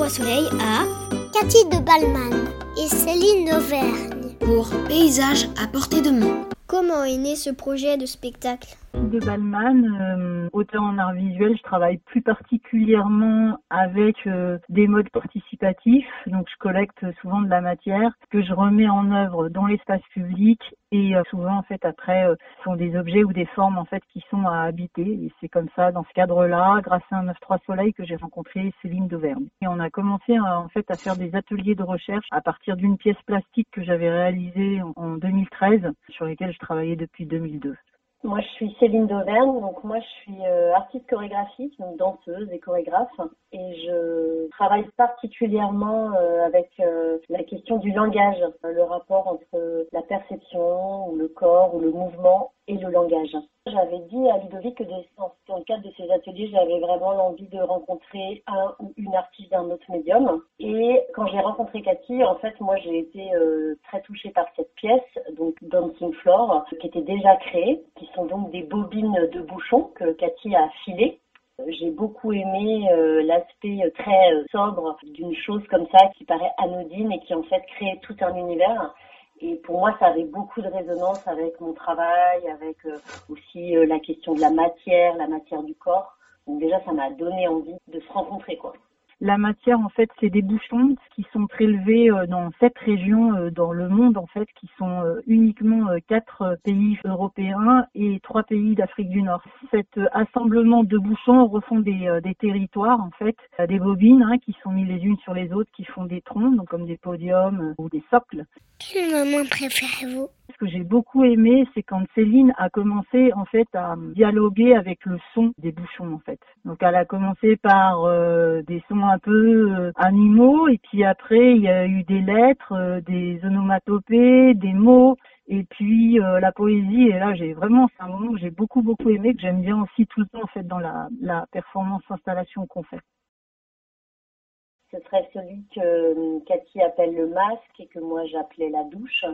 Trois Soleils à Cathy de Balman et Céline d'Auvergne pour Paysage à portée de main. Comment est né ce projet de spectacle? De Balman, euh, auteur en art visuel, je travaille plus particulièrement avec euh, des modes participatifs. Donc je collecte souvent de la matière que je remets en œuvre dans l'espace public et euh, souvent en fait après ce sont des objets ou des formes en fait qui sont à habiter et c'est comme ça dans ce cadre-là grâce à un 9-3 soleil que j'ai rencontré Céline d'Auvergne et on a commencé en fait à faire des ateliers de recherche à partir d'une pièce plastique que j'avais réalisée en 2013 sur lesquelles je travaillais depuis 2002. Moi, je suis Céline Dauvergne, donc moi, je suis euh, artiste chorégraphique, donc danseuse et chorégraphe, et je travaille particulièrement euh, avec euh, la question du langage, le rapport entre la perception, ou le corps, ou le mouvement et le langage. J'avais dit à Ludovic que dans le cadre de ces ateliers, j'avais vraiment l'envie de rencontrer un ou une artiste d'un autre médium. Et quand j'ai rencontré Cathy, en fait, moi, j'ai été euh, très touchée par cette pièce, donc Dancing Floor, qui était déjà créée, qui sont donc des bobines de bouchons que Cathy a affilées. J'ai beaucoup aimé euh, l'aspect très euh, sobre d'une chose comme ça qui paraît anodine et qui en fait crée tout un univers. Et pour moi, ça avait beaucoup de résonance avec mon travail, avec euh, aussi euh, la question de la matière, la matière du corps. Donc déjà, ça m'a donné envie de se rencontrer, quoi. La matière, en fait, c'est des bouchons qui sont prélevés euh, dans sept régions euh, dans le monde, en fait, qui sont euh, uniquement quatre pays européens et trois pays d'Afrique du Nord. Cet assemblement de bouchons refont des, territoires, en fait, des bobines hein, qui sont mises les unes sur les autres, qui font des troncs, donc comme des podiums ou des socles. Quel moment préférez-vous que j'ai beaucoup aimé, c'est quand Céline a commencé en fait à dialoguer avec le son des bouchons en fait. Donc elle a commencé par euh, des sons un peu euh, animaux et puis après il y a eu des lettres, euh, des onomatopées, des mots et puis la poésie. Et là j'ai vraiment c'est un moment que j'ai beaucoup beaucoup aimé que j'aime bien aussi tout le temps en fait dans la, la performance installation qu'on fait. Ce serait celui que Cathy appelle le masque et que moi j'appelais la douche,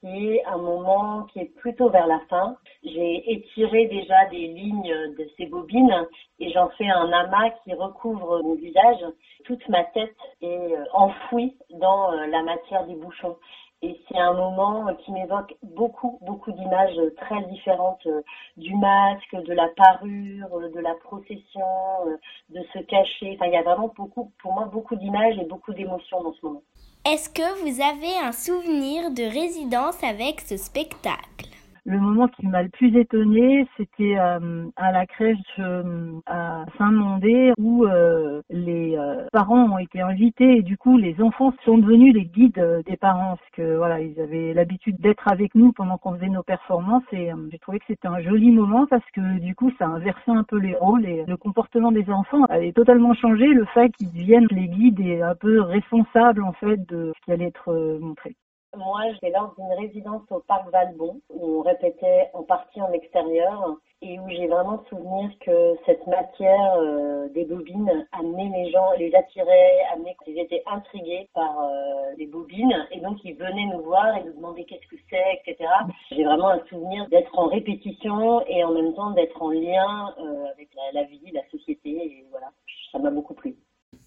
qui est un moment qui est plutôt vers la fin. J'ai étiré déjà des lignes de ces bobines et j'en fais un amas qui recouvre mon visage. Toute ma tête est enfouie dans euh, la matière des bouchons. Et c'est un moment qui m'évoque beaucoup, beaucoup d'images très différentes euh, du masque, de la parure, euh, de la procession, euh, de se cacher. Enfin, il y a vraiment beaucoup, pour moi, beaucoup d'images et beaucoup d'émotions dans ce moment. Est-ce que vous avez un souvenir de résidence avec ce spectacle? Le moment qui m'a le plus étonné, c'était euh, à la crèche euh, à Saint-Mandé où euh, les parents ont été invités et du coup les enfants sont devenus les guides des parents parce que voilà ils avaient l'habitude d'être avec nous pendant qu'on faisait nos performances et j'ai trouvé que c'était un joli moment parce que du coup ça inversait un peu les rôles et le comportement des enfants avait totalement changé le fait qu'ils deviennent les guides et un peu responsables en fait de ce qui allait être montré. Moi, j'étais lors d'une résidence au parc Valbon où on répétait en partie en extérieur et où j'ai vraiment souvenir que cette matière euh, des bobines amenait les gens, les attirait, amenait qu'ils étaient intrigués par euh, les bobines et donc ils venaient nous voir et nous demander qu'est-ce que c'est, etc. J'ai vraiment un souvenir d'être en répétition et en même temps d'être en lien euh, avec la, vie, la société et voilà, ça m'a beaucoup plu.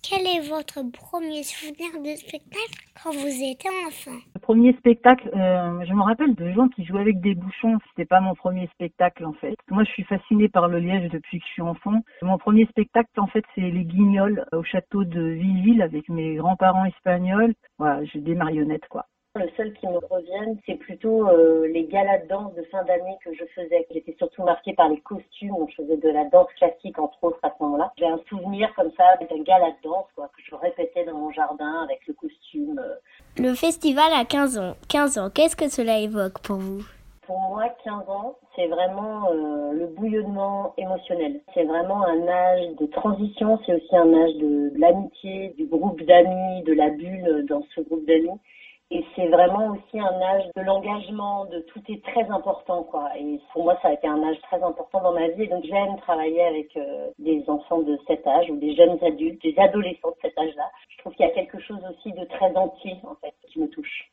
Quel est votre premier souvenir de spectacle quand vous étiez enfant? Premier spectacle, euh, je me rappelle de gens qui jouaient avec des bouchons. C'était pas mon premier spectacle en fait. Moi, je suis fascinée par le liège depuis que je suis enfant. Mon premier spectacle, en fait, c'est les Guignols au château de Villeville avec mes grands-parents espagnols. Voilà, j'ai des marionnettes quoi. Le seul qui me revienne, c'est plutôt euh, les galas de danse de fin d'année que je faisais. J'étais surtout marquée par les costumes. je faisais de la danse classique, entre autres, à ce moment-là. J'ai un souvenir comme ça d'un gala de danse quoi, que je répétais dans mon jardin avec le costume. Euh. Le festival a 15 ans. 15 ans, qu'est-ce que cela évoque pour vous? Pour moi, 15 ans, c'est vraiment euh, le bouillonnement émotionnel. C'est vraiment un âge de transition, c'est aussi un âge de l'amitié, du groupe d'amis, de la bulle dans ce groupe d'amis. Et c'est vraiment aussi un âge de l'engagement, de tout est très important, quoi. Et pour moi, ça a été un âge très important dans ma vie. Et donc, j'aime travailler avec euh, des enfants de cet âge ou des jeunes adultes, des adolescents de cet âge-là. Je trouve qu'il y a quelque chose aussi de très entier, en fait, qui me touche.